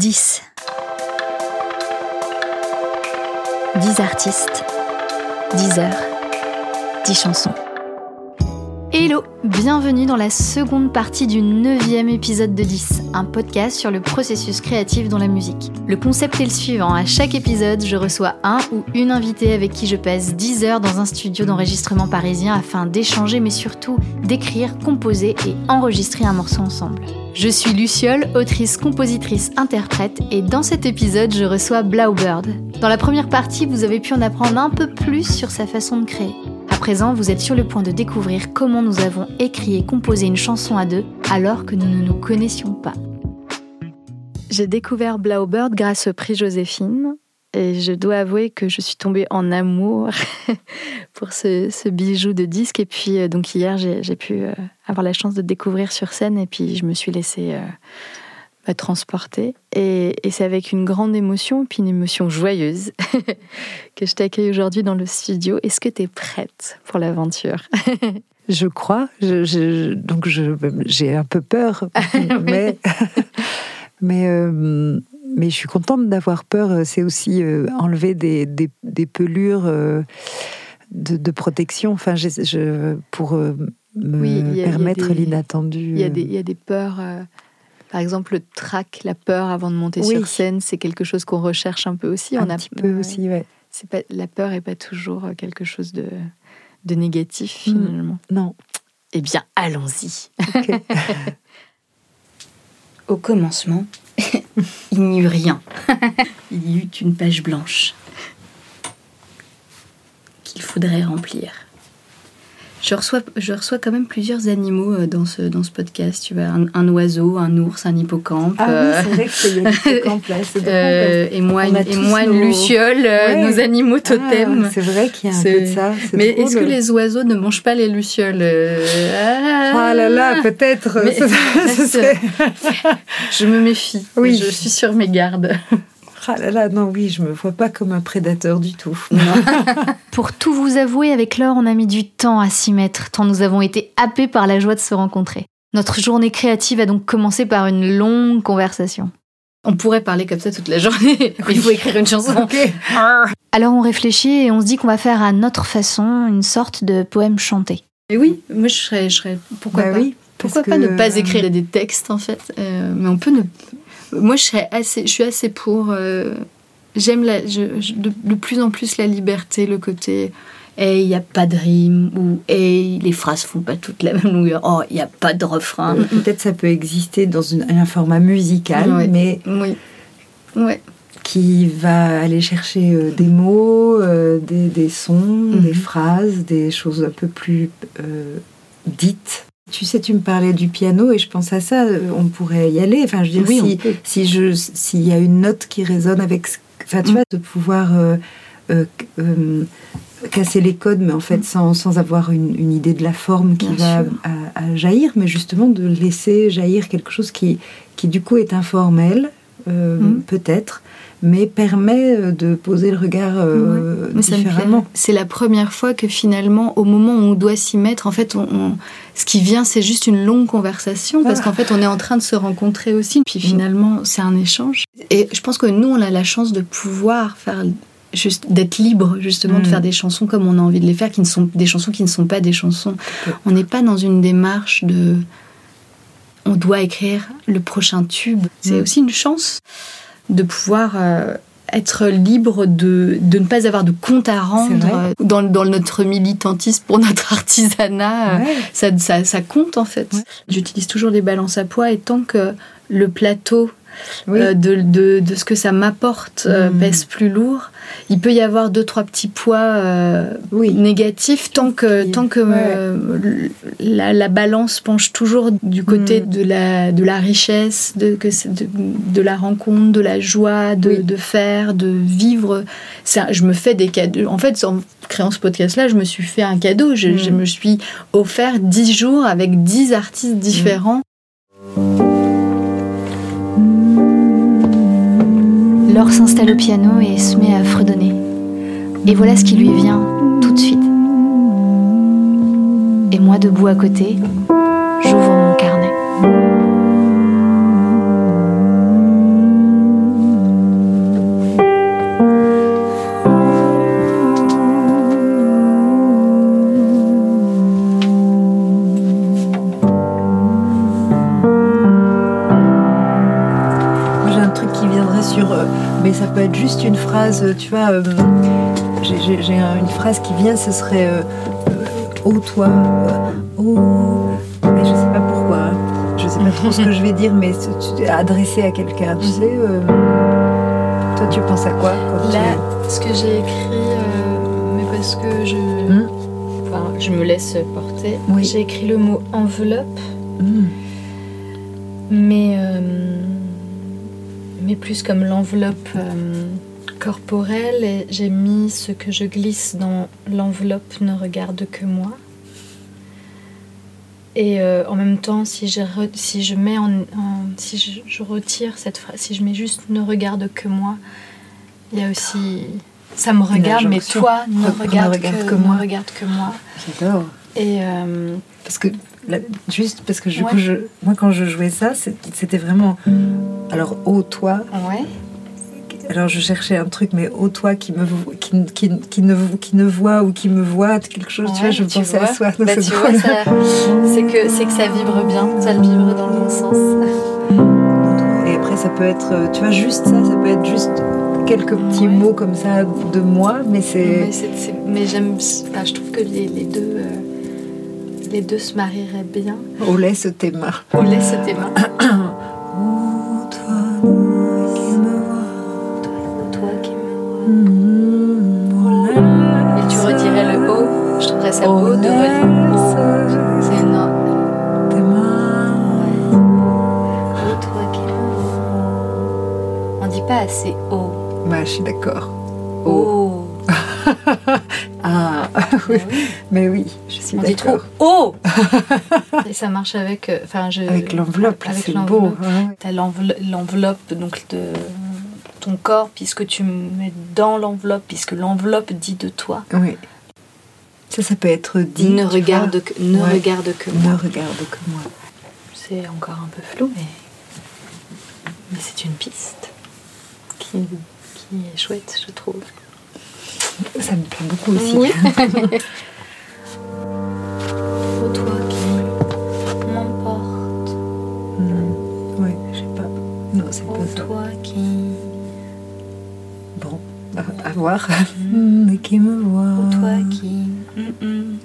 10. 10 artistes, 10 heures, 10 chansons. Hello, bienvenue dans la seconde partie du neuvième épisode de 10, un podcast sur le processus créatif dans la musique. Le concept est le suivant, à chaque épisode, je reçois un ou une invitée avec qui je passe 10 heures dans un studio d'enregistrement parisien afin d'échanger mais surtout d'écrire, composer et enregistrer un morceau ensemble. Je suis Luciole, autrice, compositrice, interprète, et dans cet épisode, je reçois Blaubird. Dans la première partie, vous avez pu en apprendre un peu plus sur sa façon de créer. Présent, vous êtes sur le point de découvrir comment nous avons écrit et composé une chanson à deux alors que nous ne nous connaissions pas. J'ai découvert Blaubird grâce au prix Joséphine, et je dois avouer que je suis tombée en amour pour ce, bijou de disque. Et puis, euh, donc hier, j'ai pu euh, avoir la chance de découvrir sur scène. Et puis, je me suis laissée euh, me transporter. Et, c'est avec une grande émotion, puis une émotion joyeuse, que je t'accueille aujourd'hui dans le studio. Est-ce que tu es prête pour l'aventure? Je crois. Je, donc, j'ai un peu peur. mais. mais mais je suis contente d'avoir peur. C'est aussi euh, enlever des, des, pelures euh, de, protection. Enfin, je, pour euh, me permettre l'inattendu. Y, il y a des peurs. Par exemple, le trac, la peur avant de monter sur scène, c'est quelque chose qu'on recherche un peu aussi. Un On a, petit peu aussi, ouais. C'est pas, la peur n'est pas toujours quelque chose de, de négatif, hmm. finalement. non. Eh bien, allons-y. Au commencement, il n'y eut rien. il y eut une page blanche qu'il faudrait remplir. Je reçois, je reçois quand même plusieurs animaux euh, dans ce, dans ce podcast. Tu vois, un, oiseau, un ours, un hippocampe. Ah oui, c'est vrai que c'est hippocampe là. Euh, et moi, et moi une luciole, euh, nos animaux ah, totems. c'est vrai qu'il y a un peu de ça. Mais est-ce que les oiseaux ne mangent pas les lucioles ah, ah, là là, peut-être. je me méfie. Oui. Je suis sur mes gardes. Ah là là, non, oui, je me vois pas comme un prédateur du tout. Pour tout vous avouer, avec Laure, on a mis du temps à s'y mettre, tant nous avons été happés par la joie de se rencontrer. Notre journée créative a donc commencé par une longue conversation. On pourrait parler comme ça toute la journée, mais il faut écrire une chanson. Alors on réfléchit et on se dit qu'on va faire à notre façon une sorte de poème chanté. Et oui, moi je serais, je serais pourquoi bah pas? Oui, pourquoi pas ne pas écrire des textes en fait, euh, mais on peut ne moi, je, serais assez, je suis assez pour. Euh, j'aime de, plus en plus la liberté, le côté. Hey, il n'y a pas de rime, ou Hey, les phrases font pas toutes la même longueur, oh, il n'y a pas de refrain. Euh, peut-être ça peut exister dans une, un format musical, mais. Oui. Ouais qui va aller chercher euh, des mots, des, des, sons, mhm. des phrases, des choses un peu plus dites tu sais, tu me parlais du piano et je pense à ça, euh, on pourrait y aller. Enfin, je veux dire, si, je, s'il y a une note qui résonne avec. Enfin, tu mm. vois, de pouvoir euh, euh, casser les codes, mais en fait, sans, sans avoir une, idée de la forme qui va à, jaillir, mais justement de laisser jaillir quelque chose qui, qui du coup, est informel, mm. peut-être, mais permet euh, de poser le regard euh, différemment. C'est la première fois que finalement, au moment où on doit s'y mettre, en fait, on, ce qui vient, c'est juste une longue conversation, parce ah. qu'en fait, on est en train de se rencontrer aussi, puis finalement, c'est un échange. Et je pense que nous, on a la chance de pouvoir faire juste d'être libre justement de mm. faire des chansons comme on a envie de les faire qui ne sont des chansons qui ne sont pas des chansons on n'est pas dans une démarche de on doit écrire le prochain tube c'est mm. aussi une chance de pouvoir euh, être libre de, de, ne pas avoir de compte à rendre euh, dans, dans, notre militantisme pour notre artisanat. Euh, ça, ça, ça, compte en fait. J'utilise toujours des balances à poids et tant que le plateau de, de, de, ce que ça m'apporte mm. pèse plus lourd, il peut y avoir deux trois petits poids euh, négatifs tant que tant que euh, la, balance penche toujours du côté mm. de la de la richesse de, que de, de la rencontre de la joie de, de faire de vivre. Ça je me fais des cadeaux. En fait en créant ce podcast là je me suis fait un cadeau. Je, mm. me suis offert dix jours avec dix artistes différents S'installe au piano et se met à fredonner. Et voilà ce qui lui vient tout de suite. Et moi, debout à côté, j'ouvre mon carnet. Ça peut être juste une phrase, tu vois. euh, j'ai- j'ai j'ai un- une phrase qui vient, ce serait euh, euh, Oh toi, oh. Mais je sais pas pourquoi. hein. Je sais pas trop ce que je vais dire, mais adressé à quelqu'un, tu sais. euh, toi, tu penses à quoi quand tu- Là, ce que j'ai écrit, mais parce que je, Hmm? enfin, je me laisse porter, Oui. j'ai écrit le mot enveloppe, Hmm. mais, mais plus comme l'enveloppe euh, corporelle. Et j'ai mis ce que je glisse dans l'enveloppe ne regarde que moi. Et euh, en même temps, si je, re- si je mets en, en- si je, je retire cette phrase, si je mets juste ne regarde que moi, il y a aussi ça me regarde, mais toi ne Ne regarde, regarde que, que ne moi. regarde que moi. J'adore. Et euh, Parce que, là, juste parce que du Ouais. coup, je, moi, quand je jouais ça, c'était vraiment. Alors, ô toi. ouais. Alors, je cherchais un truc, mais ô toi qui, me, qui, qui, qui, ne, qui ne voit ou qui me voit, quelque chose, tu vois, je pensais vois. à soi. Bah, C'est que, c'est que ça vibre bien, ça le vibre dans le bon sens. Et après, ça peut être, euh, tu vois, juste ça, ça peut être juste quelques petits Ouais. mots comme ça de moi, mais c'est. Mais, j'aime, enfin, je trouve que les, les deux, euh, les deux se marieraient bien. Oh, laisse tes mains. On laisse tes mains. Ô toi qui me vois. Toi qui me Mm, Et tu redirais le O. Je trouverais ça beau de. C'est non. tes mains. O, toi qui me vois. On dit pas assez O. Bah, je suis d'accord. Oh. O. Ah, oui. mais oui, On dit trop. O. Et ça marche avec, euh, enfin, je. Avec l'enveloppe, c'est beau. l'enveloppe. ouais. L'enveloppe donc de ton corps puisque tu mets dans l'enveloppe puisque l'enveloppe dit de toi. Oui. Ça, ça peut être dit. ne regarde vois. que ne Ouais. regarde que Ne moi. regarde que moi. C'est encore un peu flou mais mais c'est une piste qui qui est chouette je trouve. Ça me plaît beaucoup aussi. Oui. Oh toi qui m'emporte. Hmm. Ouais, je sais pas. Non, c'est pas ça. toi qui Bon, à, à voir. Mais qui me voit. oh toi qui mm, mm.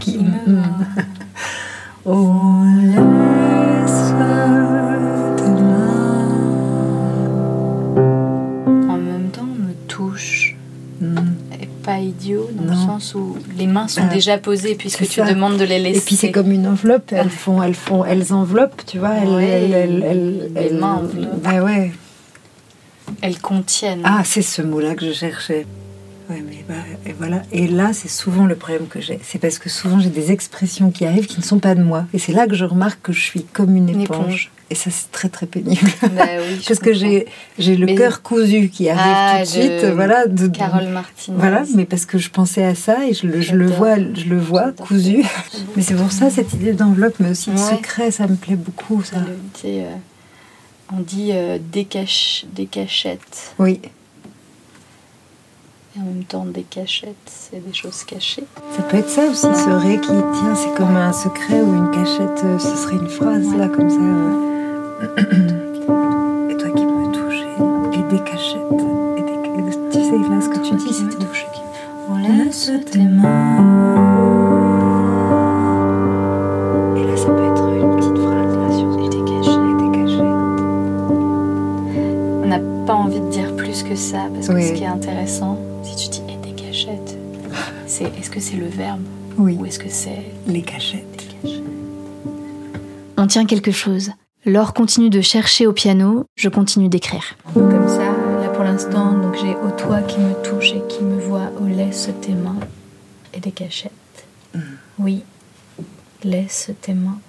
qui, Qui, me voit. Oh, laisse idiot dans le sens où les mains sont Ah, déjà posées puisque tu ça. demandes de les laisser. Et puis c'est comme une enveloppe, elles font, elles font, elles enveloppent, tu vois, elles, Ouais, elles, elles, elles- les elles- mains enveloppent. Bah ouais. elles contiennent. Ah, c'est ce mot-là que je cherchais. Ouais, mais bah, et voilà. Et là, c'est souvent le problème que j'ai. C'est parce que souvent j'ai des expressions qui arrivent qui ne sont pas de moi. Et c'est là que je remarque que je suis comme une Une éponge. Et ça, c'est très très pénible. Bah oui, parce que j'ai j'ai le Mais- cœur cousu qui arrive Ah, tout de suite. Voilà. De, Carole Martinez. Voilà, mais parce que je pensais à ça et je le, je le vois, je le vois cousu. Mais c'est pour ça cette idée d'enveloppe, mais aussi de Ouais. secret, ça me plaît beaucoup. Ça. Le- euh, on dit euh, des, cache- des cachettes. Oui, Et en même temps, des cachettes, c'est des choses cachées. ça peut être ça aussi, ce ré qui tient, c'est comme un secret ou une cachette, euh, ce serait une phrase là comme ça. euh. Et toi qui me touches, et des cachettes, et des... tu sais là ce que tu dis, c'est. On laisse tes mains. Et là ça peut être une petite phrase là sur des et cachettes. des cachettes. On n'a pas envie de dire plus que ça parce que Oui. ce qui est intéressant, que c'est le verbe Oui, ou est-ce que c'est les cachettes. On tient quelque chose. Laure continue de chercher au piano, je continue d'écrire. Comme ça, là pour l'instant, donc j'ai au toi qui me touche et qui me voit, au laisse tes mains et des cachettes. Oui, laisse tes mains,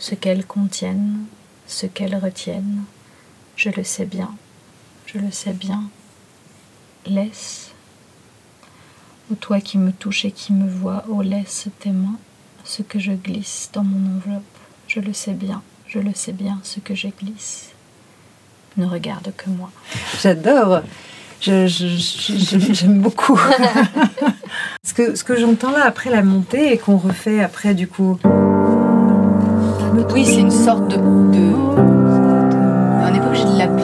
ce qu'elles contiennent, ce qu'elles retiennent. Je le sais bien, je le sais bien. Laisse. Au toi qui me touche et qui me voit, oh laisse tes mains, ce que je glisse dans mon enveloppe. Je le sais bien, je le sais bien, ce que je glisse ne regarde que moi. J'adore. Je- je- je- je- J'aime beaucoup. ce que, ce que j'entends là après la montée et qu'on refait après du coup. Oui, c'est une sorte de, de-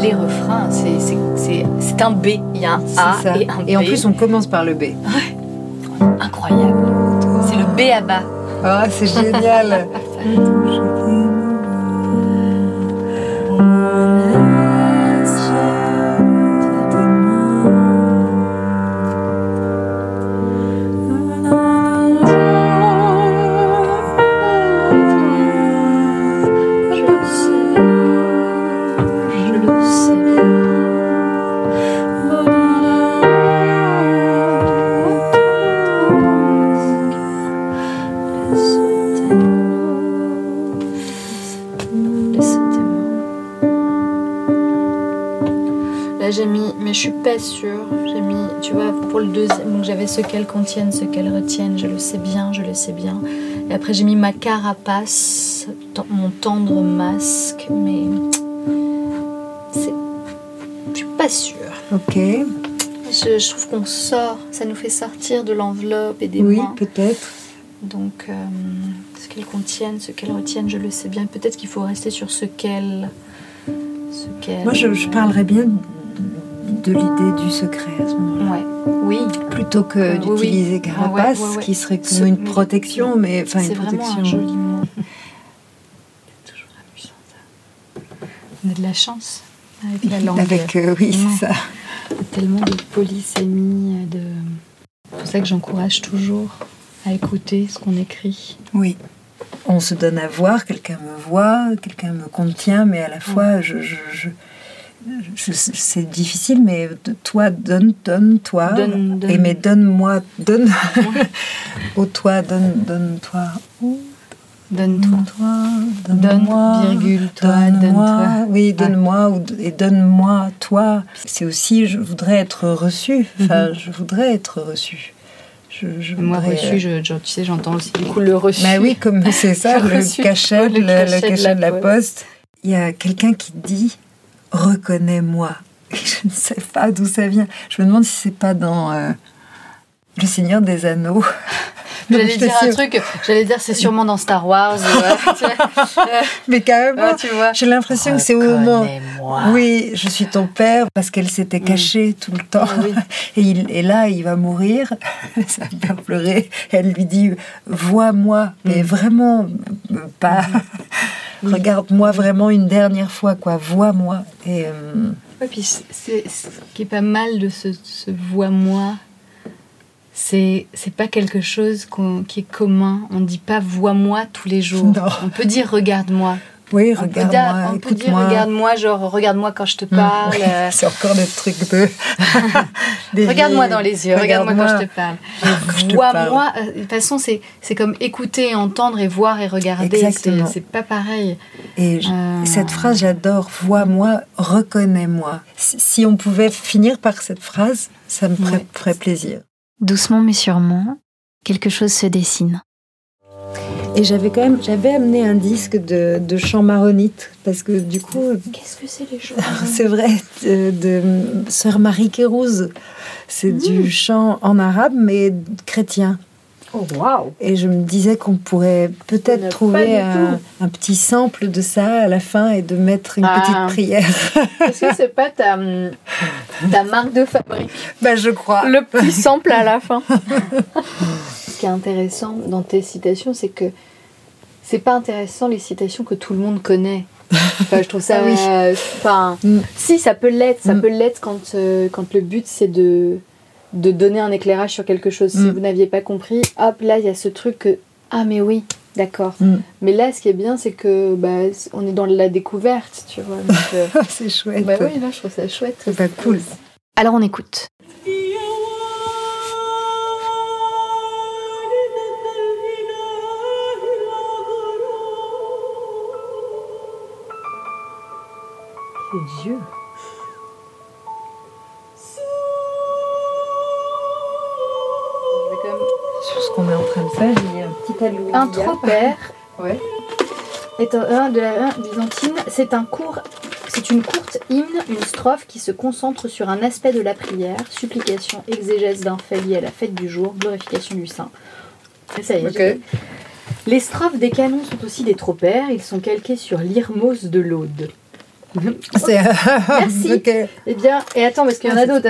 les refrains, c'est un B. Il y a un A et un B. Et en plus, on commence par le B. Incroyable. C'est le B à bas. Ah, c'est génial. sûre. J'ai mis, tu vois, pour le deuxième, donc j'avais ce qu'elles contiennent, ce qu'elles retiennent, je le sais bien, je le sais bien. Et après j'ai mis ma carapace, mon tendre masque, mais c'est, je suis pas sûre. Ok. Je, trouve qu'on sort, ça nous fait sortir de l'enveloppe et des Oui, peut-être. Donc, euh, ce qu'elles contiennent, ce qu'elles retiennent, je le sais bien. Peut-être qu'il faut rester sur ce qu'elles. Moi, je, je parlerais bien de l'idée du secret à ce moment-là. Oui. Plutôt que d'utiliser carapace, qui serait comme une protection, mais enfin une protection. Vraiment un joli mot. C'est toujours amusant ça. On a de la chance avec la langue. Avec, euh, oui, c'est ça. Tellement de polysémie, de. C'est pour ça que j'encourage toujours à écouter ce qu'on écrit. Oui. On se donne à voir, quelqu'un me voit, quelqu'un me contient, mais à la fois, je, je c'est difficile, mais toi, donne, donne, toi. Et mais donne-moi, donne. Au toi, donne, donne-toi. Donne-toi. Donne-moi. virgule, toi, donne-toi. oui, donne-moi et donne-moi, toi. C'est aussi, je voudrais être reçu. Enfin, mhm. je voudrais être reçu. Je, Moi, reçu, je, tu sais, j'entends aussi du coup le reçu. Mais bah oui, comme c'est ça, le cachet, le, cachet, de la poste. Il y a quelqu'un qui dit reconnais-moi. Je ne sais pas d'où ça vient. Je me demande si c'est pas dans euh, Le Seigneur des Anneaux. J'allais dire un truc, j'allais dire c'est sûrement dans Star Wars. Mais quand même, tu vois. j'ai l'impression que c'est au moment. Oui, je suis ton père parce qu'elle s'était mm. cachée tout le temps. Et, il, et là, il va mourir. Ça va pleurer. Elle lui dit Vois-moi, mais mm. vraiment pas. Regarde-moi vraiment une dernière fois, quoi. Vois-moi. Et. Euh, puis c'est ce qui est pas mal de ce, ce vois-moi c'est c'est pas quelque chose qui est commun. On dit pas vois-moi tous les jours. On peut dire regarde-moi. Oui, regarde-moi. On peut dire regarde-moi, genre regarde-moi quand je te mm. parle. c'est encore des trucs de. regarde-moi dans les yeux, regarde-moi quand je te parle. Vois-moi, euh, de toute façon, c'est, c'est comme écouter, entendre et voir et regarder. C'est, pas pareil. Et euh, cette phrase, j'adore. Vois-moi, reconnais-moi. Si on pouvait finir par cette phrase, ça me ferait plaisir. Doucement mais sûrement, quelque chose se dessine. Et j'avais quand même, j'avais amené un disque de, de chant maronite parce que du coup. Qu'est-ce que c'est les chants C'est vrai, de, Sœur Marie Kérouz. C'est du mmh. chant en arabe mais chrétien. Oh, wow. Et je me disais qu'on pourrait peut-être trouver un, petit sample de ça à la fin et de mettre une petite ah. prière. Est-ce que c'est pas ta, ta marque de fabrique Ben, je crois. Le petit sample à la fin. Qui est intéressant dans tes citations, c'est que c'est pas intéressant les citations que tout le monde connaît. Enfin, je trouve ça. Ah enfin, mm. si ça peut l'être, ça mm. peut l'être quand, euh, quand le but c'est de de donner un éclairage sur quelque chose. Si mm. vous n'aviez pas compris, hop, là, il y a ce truc que, ah, mais oui, d'accord. Mais là, ce qui est bien, c'est que bah, on est dans la découverte, tu vois. Euh, c'est chouette. Bah oui, là, je trouve ça chouette. C'est pas cool. Alors, on écoute. Dieu. qu'on est en train de faire, il y a un petit alloué. Un ouais. est un, de la byzantine. C'est un court, c'est une courte hymne, une strophe qui se concentre sur un aspect de la prière, supplication, exégèse d'un fait lié à la fête du jour, glorification du saint. ça y est. Les strophes des canons sont aussi des tropères, ils sont calqués sur l'irmos de l'Aude. C'est- Merci. Ok. Eh bien, et attends, parce qu'il y en a Ah, d'autres.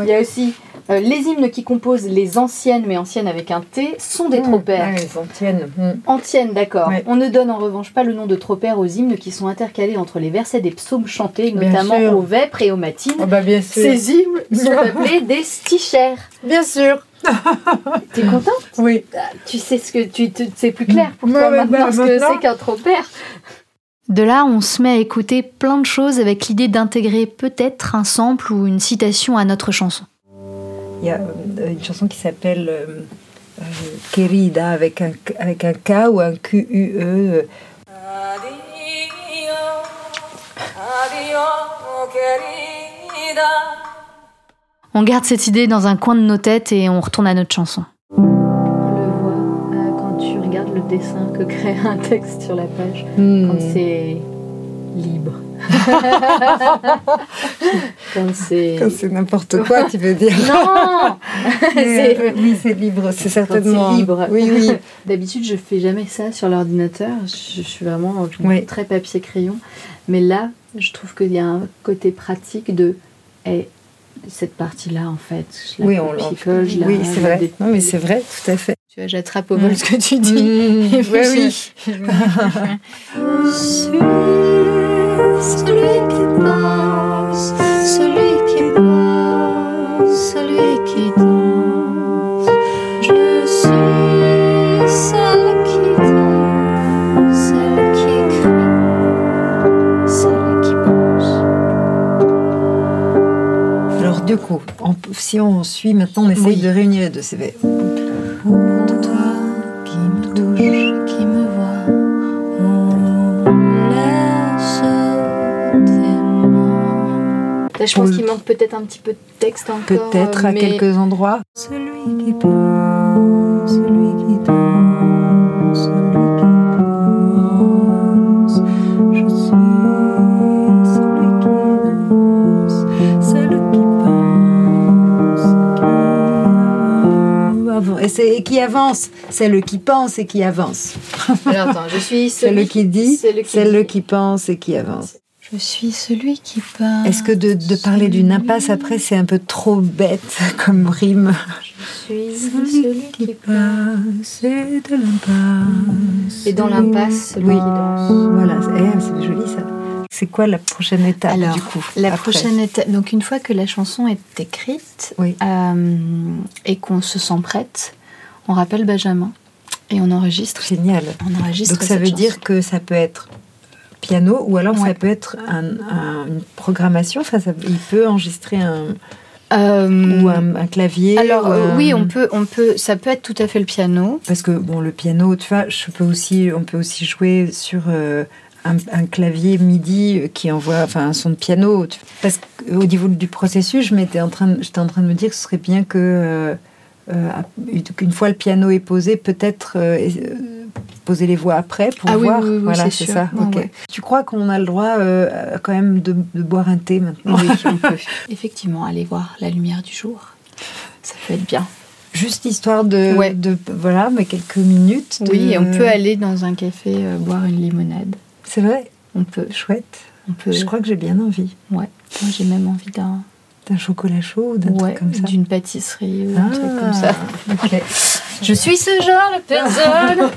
Il y a aussi euh, les hymnes qui composent les anciennes, mais anciennes avec un T, sont des tropères. Ouais, ils en tiennent. Mm. Anciennes, d'accord. Ouais. On ne donne en revanche pas le nom de tropères aux hymnes qui sont intercalés entre les versets des psaumes chantés, notamment aux vêpres et aux matines. Oh bah bien sûr. Ces hymnes sont appelés des stichères. Bien sûr. T'es contente? Oui. Ah, Tu sais ce que tu, tu- c'est plus clair pour toi ouais, maintenant bah, ce que c'est qu'un tropère. De là, on se met à écouter plein de choses avec l'idée d'intégrer peut-être un sample ou une citation à notre chanson. Il y a euh, une chanson qui s'appelle euh, euh, Querida avec un, avec un K ou un Q-U-E. euh, On garde cette idée dans un coin de nos têtes et on retourne à notre chanson. Dessin que crée un texte sur la page, quand c'est libre. quand c'est. N'importe quoi, tu veux dire. Non Mais, euh, oui, c'est libre, c'est certainement. libre. Oui, oui. D'habitude, je fais jamais ça sur l'ordinateur. Je, je suis vraiment Oui. très papier-crayon. Mais là, je trouve qu'il y a un côté pratique de. eh, cette partie-là, en fait, je la Oui, on copie-colle, je la- Oui, c'est vrai. Non, mais c'est vrai, tout à fait. Tu vois, j'attrape au vol ce que tu dis. Mmh, Et puis ouais, je- oui. Je suis celui qui On- si on suit maintenant, on essaye Oui. de réunir les deux CV. Là, je pense qu'il manque peut-être un petit peu de texte encore. Peut-être euh, à mais- quelques endroits. Celui qui pense, Et, c'est- et qui avance, c'est le qui pense et qui avance. Alors, attends, je suis C'est celui le qui dit, c'est le qui c'est le dit. qui pense et qui avance. Je suis celui qui part. Est-ce que de, de parler d'une impasse après, c'est un peu trop bête comme rime? Je suis celui qui passe et de l'impasse. Et dans l'impasse, celui Oui. qui danse. Voilà, eh, c'est joli ça. C'est quoi la prochaine étape Alors, du coup La après prochaine étape, donc une fois que la chanson est écrite Oui. euh, et qu'on se sent prête, on rappelle Benjamin et on enregistre. Génial. On enregistre Donc ça veut chanson. dire que ça peut être piano ou alors ça peut être un- un- une programmation. Enfin, ça- il peut enregistrer un Euh, ou un, un clavier. Alors euh, un- oui, on peut, on peut, ça peut être tout à fait le piano. Parce que bon, le piano, tu vois, je peux aussi, on peut aussi jouer sur euh, un, un clavier MIDI qui envoie, enfin, un son de piano. Parce qu'au niveau du processus, je m'étais en train, j'étais en train de me dire que ce serait bien que euh, euh, qu'une fois le piano est posé, peut-être euh, poser les voix après pour Ah voir. oui, oui, oui, voilà, c'est ça. Ouais. Tu crois qu'on a le droit euh, quand même de, de boire un thé maintenant? Oui, on peut. Effectivement, aller voir la lumière du jour, ça peut être bien. Juste histoire de, Ouais. de voilà, mais quelques minutes. de- Oui, on peut aller dans un café boire une limonade. C'est vrai, On peut, chouette. on peut. Je crois que j'ai bien envie. Ouais. Moi, j'ai même envie d'un, D'un chocolat chaud ou d'un ouais, truc comme ça. d'une pâtisserie ou un truc comme ça. Ah. Je suis ce genre de personne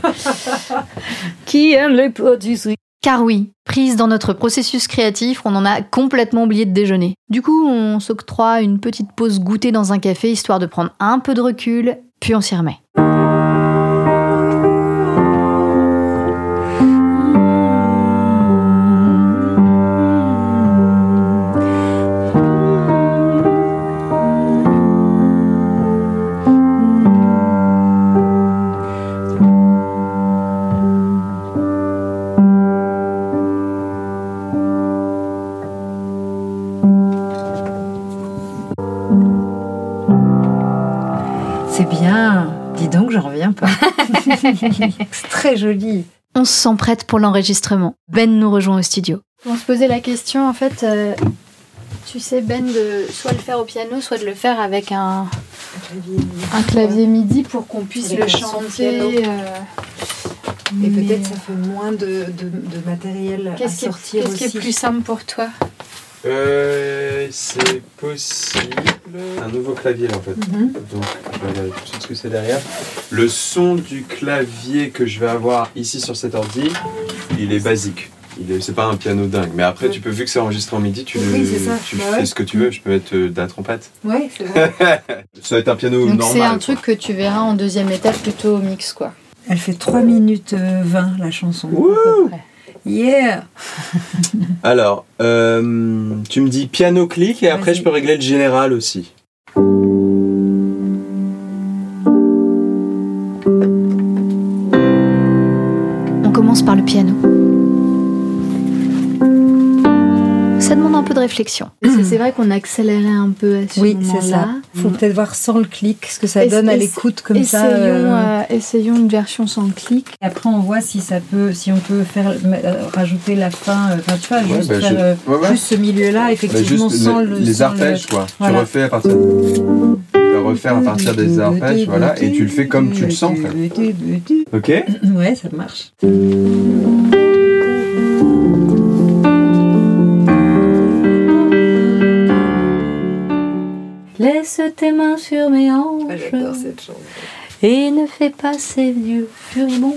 qui aime les pâtisseries. Car oui, prise dans notre processus créatif, on en a complètement oublié de déjeuner. Du coup, on s'octroie une petite pause goûter dans un café histoire de prendre un peu de recul, puis on s'y remet. C'est très joli. On se sent prête pour l'enregistrement. Ben nous rejoint au studio. On se posait la question, en fait, euh, tu sais, Ben, de soit le faire au piano, soit de le faire avec un, un clavier MIDI pour qu'on puisse Avec le chanter. euh, Et peut-être ça fait moins de, de, de matériel à Qu'est-ce qui, est- sortir qu'est-ce qui est plus simple pour toi? Euh, c'est possible. Un nouveau clavier là en fait. Mhm. Donc je vais regarder tout de suite ce que c'est derrière. Le son du clavier que je vais avoir ici sur cet ordi, il est basique. Il est, c'est pas un piano dingue. Mais après, tu peux, vu que c'est enregistré en midi, tu, Oui, le- c'est ça. tu Bah fais ouais. ce que tu veux. Je peux mettre euh, de la trompette. Ouais, c'est vrai. Ça va être un piano Donc normal. c'est un quoi. truc que tu verras en deuxième étape plutôt au mix quoi. Elle fait 3 minutes euh, 20 la chanson. Wouh à peu près. Yeah Alors, euh, tu me dis piano clic et après je peux régler le général aussi. Réflexion. C'est vrai qu'on accélérait un peu à ce Oui, moment-là. c'est ça. Faut peut-être voir sans le clic ce que ça Ess- donne à l'écoute comme essayons, ça. euh. euh, essayons une version sans clic. Et Après, on voit si ça peut, si on peut faire euh, rajouter la fin. euh, Enfin, tu vois, Ouais, juste bah, faire je- euh, ouais, ouais. juste ce milieu-là, Bah, effectivement, juste sans le- le. les arpèges, quoi. Voilà. Tu refais à partir. Tu le refais à partir des arpèges, voilà, et tu le fais comme tu le sens, en fait. Ok Ouais, ça marche. Laisse tes mains sur mes hanches J'adore cette chanson. et ne fais pas ces vieux furibonds.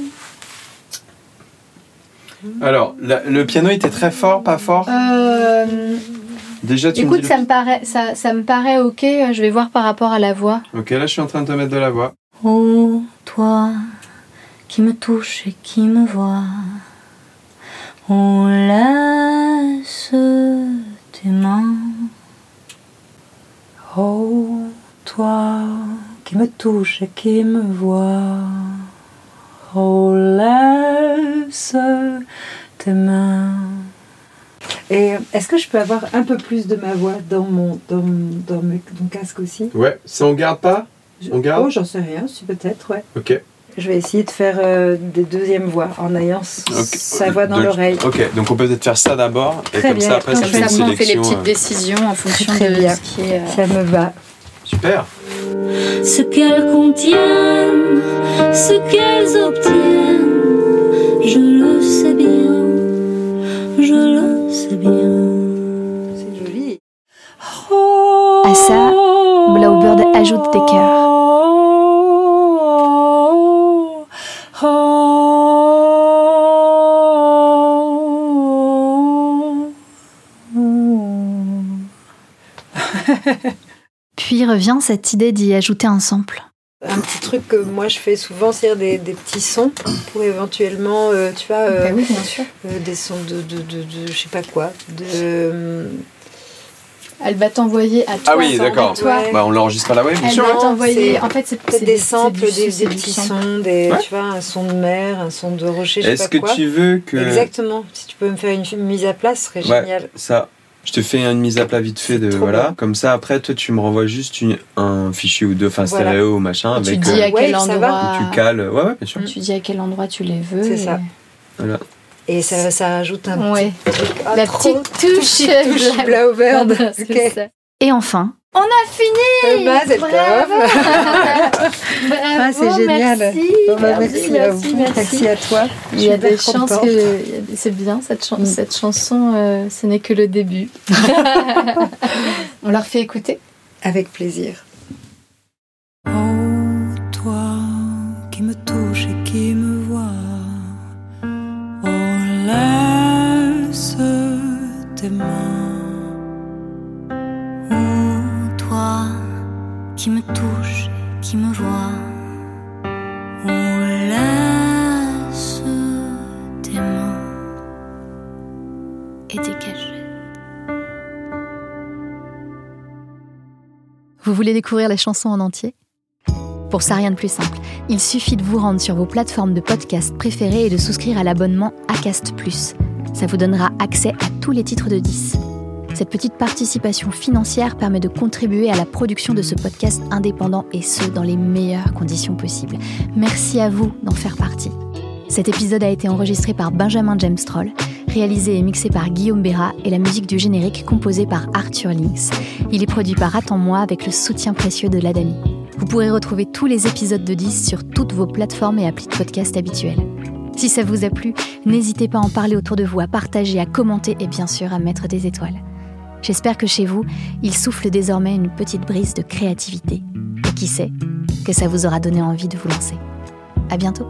Alors, la- le piano était très fort, pas fort? Euh, Déjà, tu me écoute, dis. ça me paraît, ça, ça me paraît ok. Je vais voir par rapport à la voix. Ok, là, je suis en train de te mettre de la voix. Oh, toi qui me touche et qui me vois, on laisse tes mains. Oh, toi qui me touche et qui me voit. Oh, laisse tes mains. Et est-ce que je peux avoir un peu plus de ma voix dans mon, dans, mon- dans mes- mon casque aussi? Ouais, ça on garde pas? On garde? Oh, j'en sais rien, si peut-être, ouais. Ok. Je vais essayer de faire euh, des deuxièmes voix en ayant s- Ok. sa voix dans Donc- l'oreille. Ok, donc on peut peut-être faire ça d'abord, et Très comme bien, ça, après, ça comme fait une ça, on fait les sélection. petites euh, décisions en fonction Très de bien. ce qui est. euh, Ça me va. Super ce qu'elles contiennent, ce qu'elles obtiennent. Je le sais bien, je le sais bien. C'est joli. À ça, Blaubeard ajoute des cœurs. Puis revient cette idée d'y ajouter un sample. Un petit truc que moi je fais souvent, c'est des, des petits sons pour éventuellement, euh, tu vois, euh, bah oui, bien sûr. euh, des sons de, de, de, de- je sais pas quoi, de... Elle va t'envoyer à toi. Ah oui, d'accord. à toi. Ouais. Bah, on l'enregistre à la web, bien Elle sûr. va t'envoyer. En fait, c'est peut-être des samples, des, des petits sample. sons, des, Ouais. tu vois, un son de mer, un son de rocher, je sais Est-ce pas que quoi. tu veux que. Exactement. Si tu peux me faire une mise à plat, ce serait Ouais. génial. Ça, je te fais une mise à plat vite fait de. Voilà. bien. Comme ça, après, toi, tu me renvoies juste une- un fichier ou deux, enfin Voilà. stéréo ou machin, Tu avec. dis euh, à quel endroit. où tu cales. Ouais, ouais, bien sûr. Tu dis à quel endroit tu les veux. C'est et- ça. Et ça, ça rajoute un Ouais. petit truc. Ah, La trop- petite touche. petite touche Bla- Blaubert. Voilà, c'est Ok. ça. Et enfin, On a fini Euh, tov. Bravo Ah, c'est génial. Merci, bah, merci, merci, à vous, merci. merci à toi. Il y a des chances contente. que c'est bien cette, chan- Mm. cette chanson, euh, ce n'est que le début. On leur fait écouter. Avec plaisir. Toi qui me touche et qui me mains et vous voulez découvrir la chanson en entier? Pour ça, rien de plus simple. Il suffit de vous rendre sur vos plateformes de podcast préférées et de souscrire à l'abonnement Acast. Ça vous donnera accès à tous les titres de 10. Cette petite participation financière permet de contribuer à la production de ce podcast indépendant et ce, dans les meilleures conditions possibles. Merci à vous d'en faire partie. Cet épisode a été enregistré par Benjamin James Troll, réalisé et mixé par Guillaume Béra et la musique du générique composée par Arthur Links. Il est produit par Attends-moi avec le soutien précieux de l'Adami. Vous pourrez retrouver tous les épisodes de 10 sur toutes vos plateformes et applis de podcast habituelles. Si ça vous a plu, n'hésitez pas à en parler autour de vous, à partager, à commenter et bien sûr à mettre des étoiles. J'espère que chez vous, il souffle désormais une petite brise de créativité. Et qui sait, que ça vous aura donné envie de vous lancer. À bientôt!